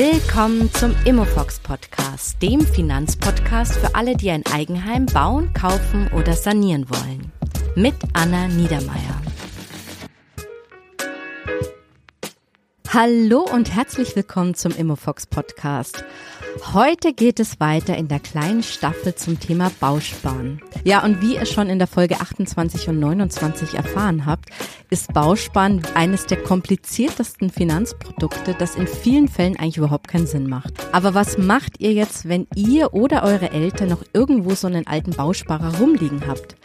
Willkommen zum Immofox Podcast, dem Finanzpodcast für alle, die ein Eigenheim bauen, kaufen oder sanieren wollen. Mit Anna Niedermeier. Hallo und herzlich willkommen zum Immofox Podcast. Heute geht es weiter in der kleinen Staffel zum Thema Bausparen. Ja, und wie ihr schon in der Folge 28 und 29 erfahren habt, ist Bausparen eines der kompliziertesten Finanzprodukte, das in vielen Fällen eigentlich überhaupt keinen Sinn macht. Aber was macht ihr jetzt, wenn ihr oder eure Eltern noch irgendwo so einen alten Bausparer rumliegen habt?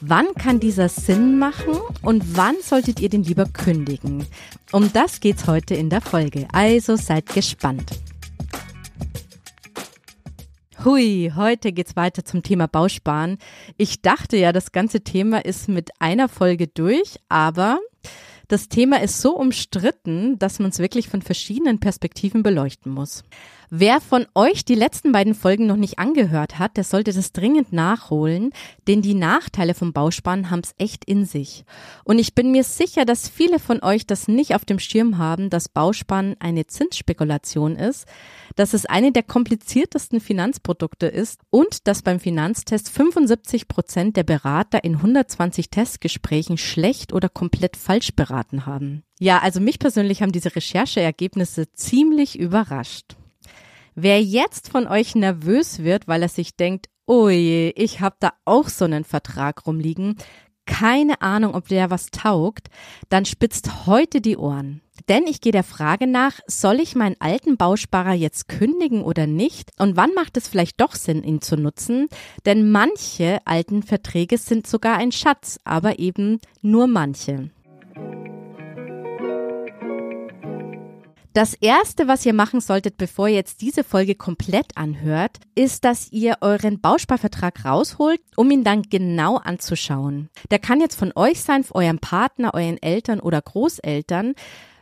Wann kann dieser Sinn machen und wann solltet ihr den lieber kündigen? Um das geht's heute in der Folge. Also seid gespannt. Hui, heute geht's weiter zum Thema Bausparen. Ich dachte ja, das ganze Thema ist mit einer Folge durch, aber das Thema ist so umstritten, dass man es wirklich von verschiedenen Perspektiven beleuchten muss. Wer von euch die letzten beiden Folgen noch nicht angehört hat, der sollte das dringend nachholen, denn die Nachteile vom Bausparen haben es echt in sich. Und ich bin mir sicher, dass viele von euch das nicht auf dem Schirm haben, dass Bausparen eine Zinsspekulation ist, dass es eine der kompliziertesten Finanzprodukte ist und dass beim Finanztest 75 Prozent der Berater in 120 Testgesprächen schlecht oder komplett falsch beraten haben. Ja, also mich persönlich haben diese Rechercheergebnisse ziemlich überrascht. Wer jetzt von euch nervös wird, weil er sich denkt, oh ich habe da auch so einen Vertrag rumliegen, keine Ahnung, ob der was taugt, dann spitzt heute die Ohren. Denn ich gehe der Frage nach, soll ich meinen alten Bausparer jetzt kündigen oder nicht? Und wann macht es vielleicht doch Sinn, ihn zu nutzen? Denn manche alten Verträge sind sogar ein Schatz, aber eben nur manche. Das erste, was ihr machen solltet, bevor ihr jetzt diese Folge komplett anhört, ist, dass ihr euren Bausparvertrag rausholt, um ihn dann genau anzuschauen. Der kann jetzt von euch sein, von eurem Partner, euren Eltern oder Großeltern,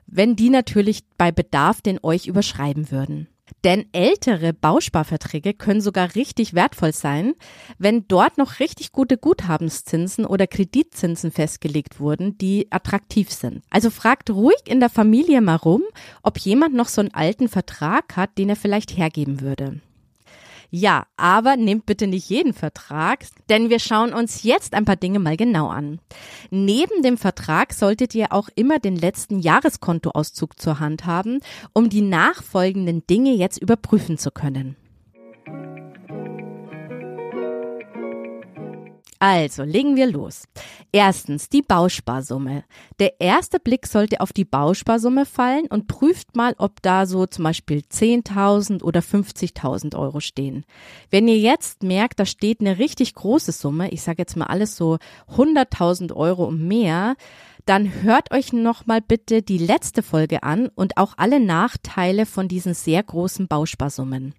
wenn die natürlich bei Bedarf den euch überschreiben würden. Denn ältere Bausparverträge können sogar richtig wertvoll sein, wenn dort noch richtig gute Guthabenszinsen oder Kreditzinsen festgelegt wurden, die attraktiv sind. Also fragt ruhig in der Familie mal rum, ob jemand noch so einen alten Vertrag hat, den er vielleicht hergeben würde. Ja, aber nehmt bitte nicht jeden Vertrag, denn wir schauen uns jetzt ein paar Dinge mal genau an. Neben dem Vertrag solltet ihr auch immer den letzten Jahreskontoauszug zur Hand haben, um die nachfolgenden Dinge jetzt überprüfen zu können. Also, legen wir los. Erstens die Bausparsumme. Der erste Blick sollte auf die Bausparsumme fallen und prüft mal, ob da so zum Beispiel 10.000 oder 50.000 Euro stehen. Wenn ihr jetzt merkt, da steht eine richtig große Summe, ich sage jetzt mal alles so 100.000 Euro und mehr, dann hört euch nochmal bitte die letzte Folge an und auch alle Nachteile von diesen sehr großen Bausparsummen.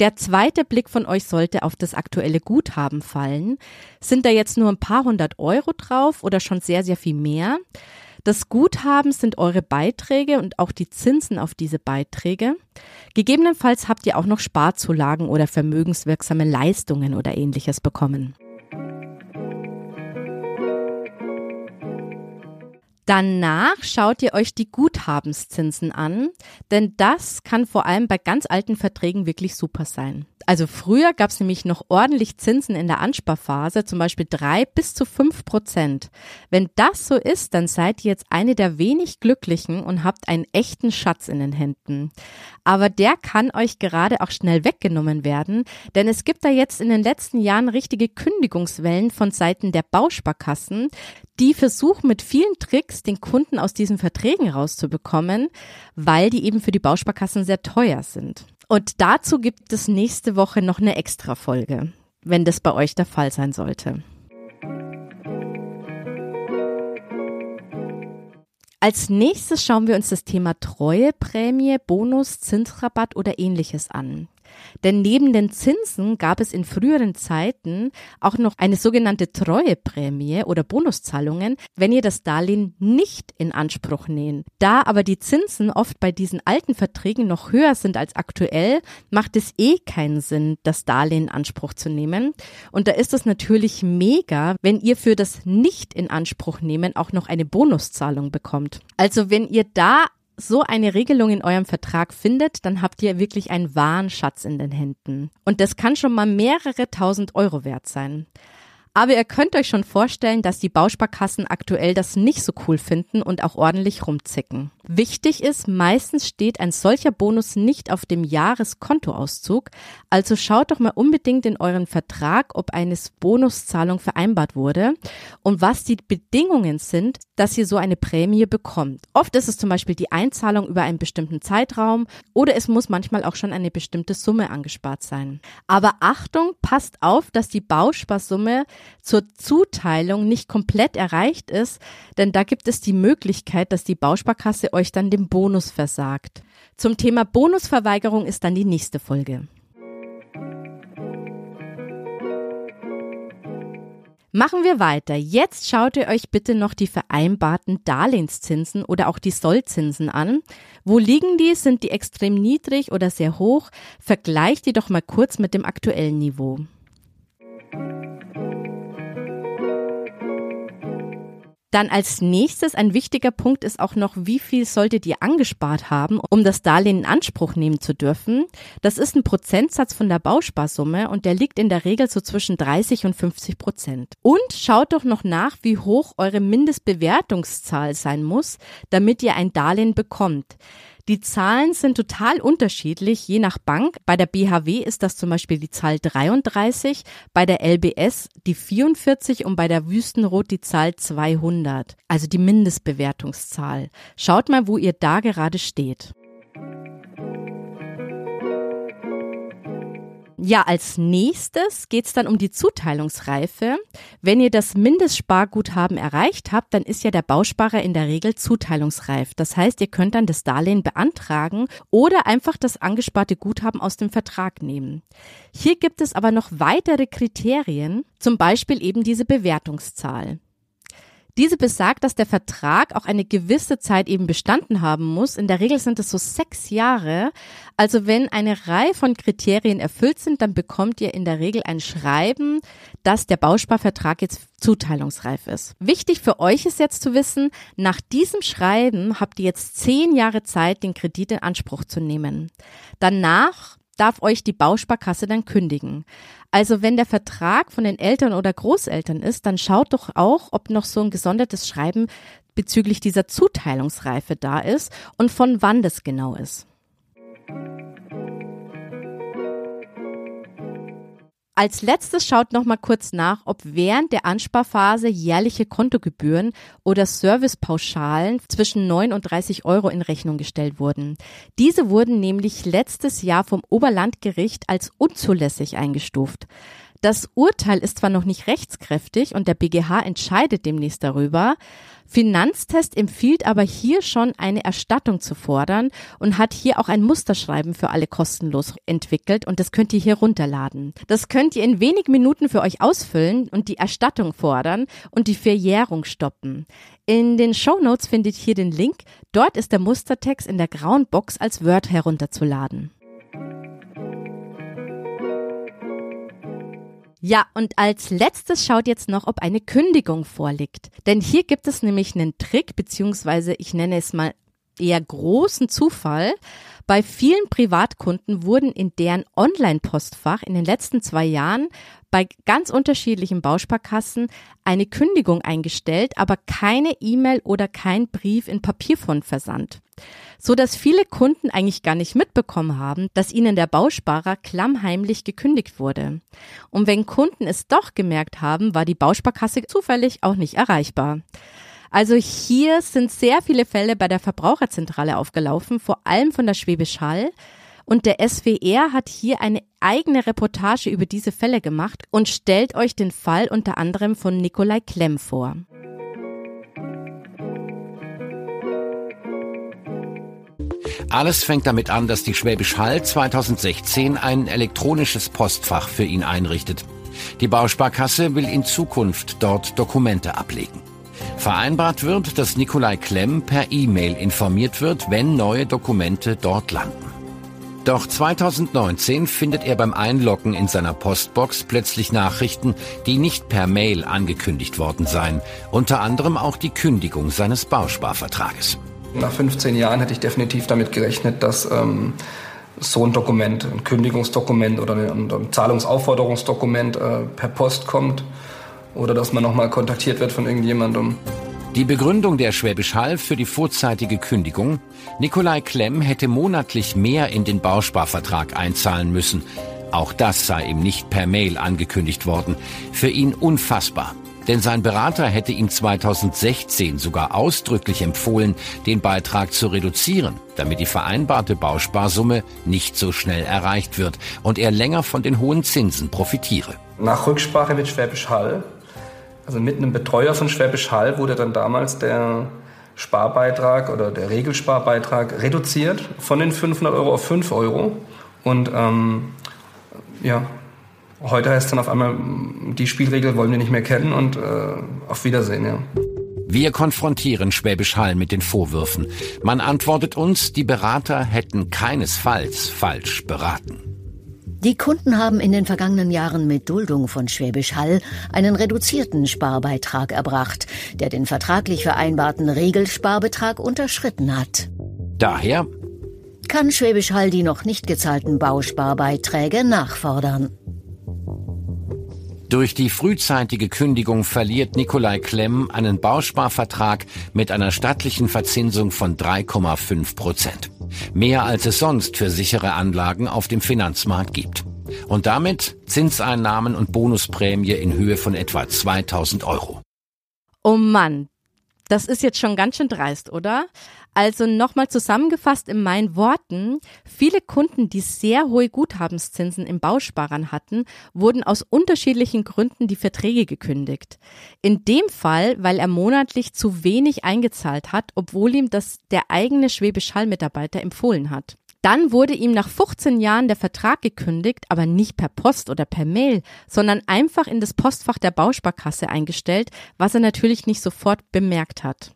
Der zweite Blick von euch sollte auf das aktuelle Guthaben fallen. Sind da jetzt nur ein paar hundert Euro drauf oder schon sehr, sehr viel mehr? Das Guthaben sind eure Beiträge und auch die Zinsen auf diese Beiträge. Gegebenenfalls habt ihr auch noch Sparzulagen oder vermögenswirksame Leistungen oder ähnliches bekommen. Danach schaut ihr euch die Guthabenszinsen an, denn das kann vor allem bei ganz alten Verträgen wirklich super sein. Also früher gab es nämlich noch ordentlich Zinsen in der Ansparphase, zum Beispiel drei bis zu fünf Prozent. Wenn das so ist, dann seid ihr jetzt eine der wenig Glücklichen und habt einen echten Schatz in den Händen. Aber der kann euch gerade auch schnell weggenommen werden, denn es gibt da jetzt in den letzten Jahren richtige Kündigungswellen von Seiten der Bausparkassen, die versuchen mit vielen Tricks den Kunden aus diesen Verträgen rauszubekommen, weil die eben für die Bausparkassen sehr teuer sind. Und dazu gibt es nächste Woche noch eine extra Folge, wenn das bei euch der Fall sein sollte. Als nächstes schauen wir uns das Thema Treueprämie, Bonus, Zinsrabatt oder ähnliches an. Denn neben den Zinsen gab es in früheren Zeiten auch noch eine sogenannte Treueprämie oder Bonuszahlungen, wenn ihr das Darlehen nicht in Anspruch nehmt. Da aber die Zinsen oft bei diesen alten Verträgen noch höher sind als aktuell, macht es eh keinen Sinn, das Darlehen in Anspruch zu nehmen. Und da ist es natürlich mega, wenn ihr für das nicht in Anspruch nehmen auch noch eine Bonuszahlung bekommt. Also wenn ihr da so eine Regelung in eurem Vertrag findet, dann habt ihr wirklich einen wahren Schatz in den Händen. Und das kann schon mal mehrere tausend Euro wert sein. Aber ihr könnt euch schon vorstellen, dass die Bausparkassen aktuell das nicht so cool finden und auch ordentlich rumzicken. Wichtig ist, meistens steht ein solcher Bonus nicht auf dem Jahreskontoauszug, also schaut doch mal unbedingt in euren Vertrag, ob eine Bonuszahlung vereinbart wurde und was die Bedingungen sind, dass ihr so eine Prämie bekommt. Oft ist es zum Beispiel die Einzahlung über einen bestimmten Zeitraum oder es muss manchmal auch schon eine bestimmte Summe angespart sein. Aber Achtung, passt auf, dass die Bausparsumme zur Zuteilung nicht komplett erreicht ist, denn da gibt es die Möglichkeit, dass die Bausparkasse euch dann den Bonus versagt. Zum Thema Bonusverweigerung ist dann die nächste Folge. Machen wir weiter. Jetzt schaut ihr euch bitte noch die vereinbarten Darlehenszinsen oder auch die Sollzinsen an. Wo liegen die? Sind die extrem niedrig oder sehr hoch? Vergleicht die doch mal kurz mit dem aktuellen Niveau. Dann als nächstes ein wichtiger Punkt ist auch noch, wie viel solltet ihr angespart haben, um das Darlehen in Anspruch nehmen zu dürfen. Das ist ein Prozentsatz von der Bausparsumme und der liegt in der Regel so zwischen 30 und 50 Prozent. Und schaut doch noch nach, wie hoch eure Mindestbewertungszahl sein muss, damit ihr ein Darlehen bekommt. Die Zahlen sind total unterschiedlich, je nach Bank. Bei der BHW ist das zum Beispiel die Zahl 33, bei der LBS die 44 und bei der Wüstenrot die Zahl 200. Also die Mindestbewertungszahl. Schaut mal, wo ihr da gerade steht. Ja, als nächstes geht's dann um die Zuteilungsreife. Wenn ihr das Mindestsparguthaben erreicht habt, dann ist ja der Bausparer in der Regel zuteilungsreif. Das heißt, ihr könnt dann das Darlehen beantragen oder einfach das angesparte Guthaben aus dem Vertrag nehmen. Hier gibt es aber noch weitere Kriterien, zum Beispiel eben diese Bewertungszahl. Diese besagt, dass der Vertrag auch eine gewisse Zeit eben bestanden haben muss. In der Regel sind es so sechs Jahre. Also wenn eine Reihe von Kriterien erfüllt sind, dann bekommt ihr in der Regel ein Schreiben, dass der Bausparvertrag jetzt zuteilungsreif ist. Wichtig für euch ist jetzt zu wissen, nach diesem Schreiben habt ihr jetzt zehn Jahre Zeit, den Kredit in Anspruch zu nehmen. Danach darf euch die Bausparkasse dann kündigen. Also wenn der Vertrag von den Eltern oder Großeltern ist, dann schaut doch auch, ob noch so ein gesondertes Schreiben bezüglich dieser Zuteilungsreife da ist und von wann das genau ist. Als letztes schaut noch mal kurz nach, ob während der Ansparphase jährliche Kontogebühren oder Servicepauschalen zwischen 9 und 30 Euro in Rechnung gestellt wurden. Diese wurden nämlich letztes Jahr vom Oberlandgericht als unzulässig eingestuft. Das Urteil ist zwar noch nicht rechtskräftig und der BGH entscheidet demnächst darüber. Finanztest empfiehlt aber hier schon eine Erstattung zu fordern und hat hier auch ein Musterschreiben für alle kostenlos entwickelt und das könnt ihr hier runterladen. Das könnt ihr in wenig Minuten für euch ausfüllen und die Erstattung fordern und die Verjährung stoppen. In den Show Notes findet ihr den Link. Dort ist der Mustertext in der grauen Box als Word herunterzuladen. Ja, und als letztes schaut jetzt noch, ob eine Kündigung vorliegt. Denn hier gibt es nämlich einen Trick, beziehungsweise ich nenne es mal eher großen Zufall. Bei vielen Privatkunden wurden in deren Online-Postfach in den letzten zwei Jahren bei ganz unterschiedlichen Bausparkassen eine Kündigung eingestellt, aber keine E-Mail oder kein Brief in Papierform versandt. So dass viele Kunden eigentlich gar nicht mitbekommen haben, dass ihnen der Bausparer klammheimlich gekündigt wurde. Und wenn Kunden es doch gemerkt haben, war die Bausparkasse zufällig auch nicht erreichbar. Also hier sind sehr viele Fälle bei der Verbraucherzentrale aufgelaufen, vor allem von der Schwäbisch Hall. Und der SWR hat hier eine eigene Reportage über diese Fälle gemacht und stellt euch den Fall unter anderem von Nikolai Klemm vor. Alles fängt damit an, dass die Schwäbisch Hall 2016 ein elektronisches Postfach für ihn einrichtet. Die Bausparkasse will in Zukunft dort Dokumente ablegen. Vereinbart wird, dass Nikolai Klemm per E-Mail informiert wird, wenn neue Dokumente dort landen. Doch 2019 findet er beim Einloggen in seiner Postbox plötzlich Nachrichten, die nicht per Mail angekündigt worden seien, unter anderem auch die Kündigung seines Bausparvertrages. Nach 15 Jahren hätte ich definitiv damit gerechnet, dass ähm, so ein Dokument, ein Kündigungsdokument oder ein, ein Zahlungsaufforderungsdokument äh, per Post kommt oder dass man nochmal kontaktiert wird von irgendjemandem. Die Begründung der Schwäbisch Hall für die vorzeitige Kündigung, Nikolai Klemm hätte monatlich mehr in den Bausparvertrag einzahlen müssen. Auch das sei ihm nicht per Mail angekündigt worden. Für ihn unfassbar. Denn sein Berater hätte ihm 2016 sogar ausdrücklich empfohlen, den Beitrag zu reduzieren, damit die vereinbarte Bausparsumme nicht so schnell erreicht wird und er länger von den hohen Zinsen profitiere. Nach Rücksprache mit Schwäbisch Hall also mit einem Betreuer von Schwäbisch Hall wurde dann damals der Sparbeitrag oder der Regelssparbeitrag reduziert von den 500 Euro auf 5 Euro. Und ähm, ja, heute heißt dann auf einmal, die Spielregel wollen wir nicht mehr kennen und äh, auf Wiedersehen, ja. Wir konfrontieren Schwäbisch Hall mit den Vorwürfen. Man antwortet uns, die Berater hätten keinesfalls falsch beraten. Die Kunden haben in den vergangenen Jahren mit Duldung von Schwäbisch Hall einen reduzierten Sparbeitrag erbracht, der den vertraglich vereinbarten Regelsparbetrag unterschritten hat. Daher kann Schwäbisch Hall die noch nicht gezahlten Bausparbeiträge nachfordern. Durch die frühzeitige Kündigung verliert Nikolai Klemm einen Bausparvertrag mit einer stattlichen Verzinsung von 3,5 Prozent. Mehr als es sonst für sichere Anlagen auf dem Finanzmarkt gibt. Und damit Zinseinnahmen und Bonusprämie in Höhe von etwa 2000 Euro. Oh Mann, das ist jetzt schon ganz schön dreist, oder? Also nochmal zusammengefasst in meinen Worten, viele Kunden, die sehr hohe Guthabenszinsen im Bausparern hatten, wurden aus unterschiedlichen Gründen die Verträge gekündigt. In dem Fall, weil er monatlich zu wenig eingezahlt hat, obwohl ihm das der eigene Schwäbisch Hall Mitarbeiter empfohlen hat. Dann wurde ihm nach 15 Jahren der Vertrag gekündigt, aber nicht per Post oder per Mail, sondern einfach in das Postfach der Bausparkasse eingestellt, was er natürlich nicht sofort bemerkt hat.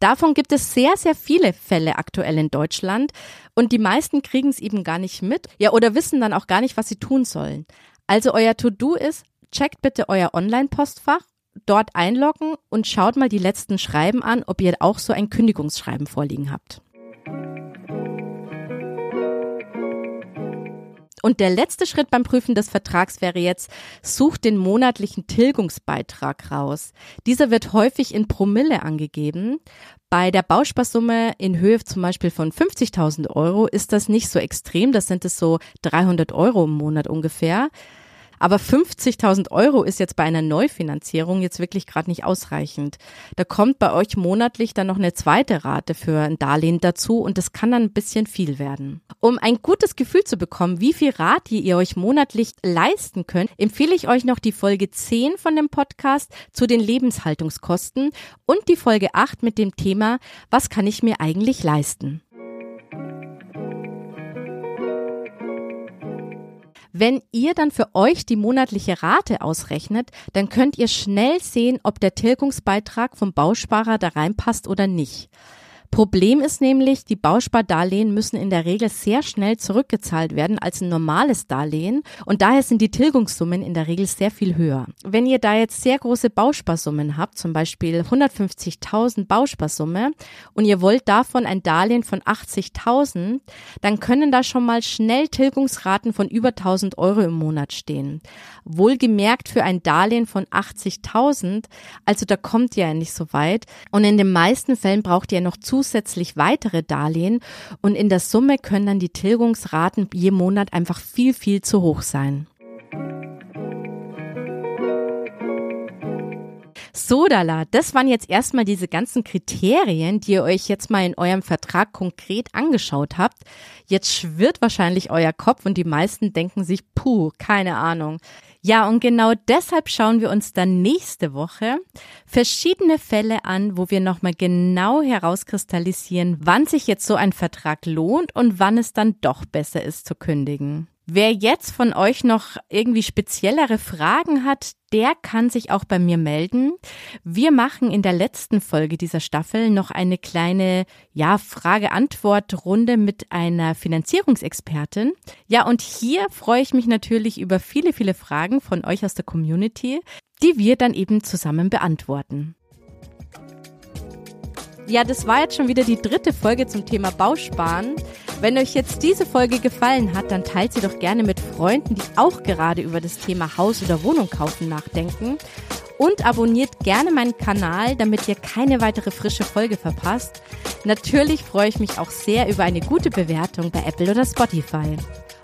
Davon gibt es sehr, sehr viele Fälle aktuell in Deutschland und die meisten kriegen es eben gar nicht mit, ja, oder wissen dann auch gar nicht, was sie tun sollen. Also euer To-Do ist, checkt bitte euer Online-Postfach, dort einloggen und schaut mal die letzten Schreiben an, ob ihr auch so ein Kündigungsschreiben vorliegen habt. Und der letzte Schritt beim Prüfen des Vertrags wäre jetzt, sucht den monatlichen Tilgungsbeitrag raus. Dieser wird häufig in Promille angegeben. Bei der Bausparsumme in Höhe zum Beispiel von 50.000 Euro ist das nicht so extrem. Das sind es so 300 Euro im Monat ungefähr. Aber 50.000 Euro ist jetzt bei einer Neufinanzierung jetzt wirklich gerade nicht ausreichend. Da kommt bei euch monatlich dann noch eine zweite Rate für ein Darlehen dazu und das kann dann ein bisschen viel werden. Um ein gutes Gefühl zu bekommen, wie viel Rate ihr euch monatlich leisten könnt, empfehle ich euch noch die Folge 10 von dem Podcast zu den Lebenshaltungskosten und die Folge 8 mit dem Thema, was kann ich mir eigentlich leisten? Wenn ihr dann für euch die monatliche Rate ausrechnet, dann könnt ihr schnell sehen, ob der Tilgungsbeitrag vom Bausparer da reinpasst oder nicht. Problem ist nämlich, die Bauspardarlehen müssen in der Regel sehr schnell zurückgezahlt werden als ein normales Darlehen und daher sind die Tilgungssummen in der Regel sehr viel höher. Wenn ihr da jetzt sehr große Bausparsummen habt, zum Beispiel 150.000 Bausparsumme und ihr wollt davon ein Darlehen von 80.000, dann können da schon mal schnell Tilgungsraten von über 1000 Euro im Monat stehen. Wohlgemerkt für ein Darlehen von 80.000, also da kommt ihr ja nicht so weit und in den meisten Fällen braucht ihr noch zu zusätzlich weitere Darlehen und in der Summe können dann die Tilgungsraten je Monat einfach viel, viel zu hoch sein. So, Dala, das waren jetzt erstmal diese ganzen Kriterien, die ihr euch jetzt mal in eurem Vertrag konkret angeschaut habt. Jetzt schwirrt wahrscheinlich euer Kopf und die meisten denken sich, puh, keine Ahnung. Ja, und genau deshalb schauen wir uns dann nächste Woche verschiedene Fälle an, wo wir nochmal genau herauskristallisieren, wann sich jetzt so ein Vertrag lohnt und wann es dann doch besser ist zu kündigen. Wer jetzt von euch noch irgendwie speziellere Fragen hat, der kann sich auch bei mir melden. Wir machen in der letzten Folge dieser Staffel noch eine kleine, ja, Frage-Antwort-Runde mit einer Finanzierungsexpertin. Ja, und hier freue ich mich natürlich über viele, viele Fragen von euch aus der Community, die wir dann eben zusammen beantworten. Ja, das war jetzt schon wieder die dritte Folge zum Thema Bausparen. Wenn euch jetzt diese Folge gefallen hat, dann teilt sie doch gerne mit Freunden, die auch gerade über das Thema Haus oder Wohnung kaufen nachdenken. Und abonniert gerne meinen Kanal, damit ihr keine weitere frische Folge verpasst. Natürlich freue ich mich auch sehr über eine gute Bewertung bei Apple oder Spotify.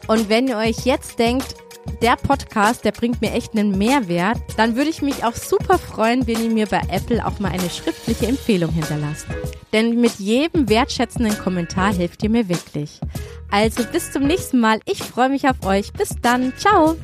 Und wenn ihr euch jetzt denkt, der Podcast, der bringt mir echt einen Mehrwert, dann würde ich mich auch super freuen, wenn ihr mir bei Apple auch mal eine schriftliche Empfehlung hinterlasst. Denn mit jedem wertschätzenden Kommentar hilft ihr mir wirklich. Also bis zum nächsten Mal. Ich freue mich auf euch. Bis dann. Ciao.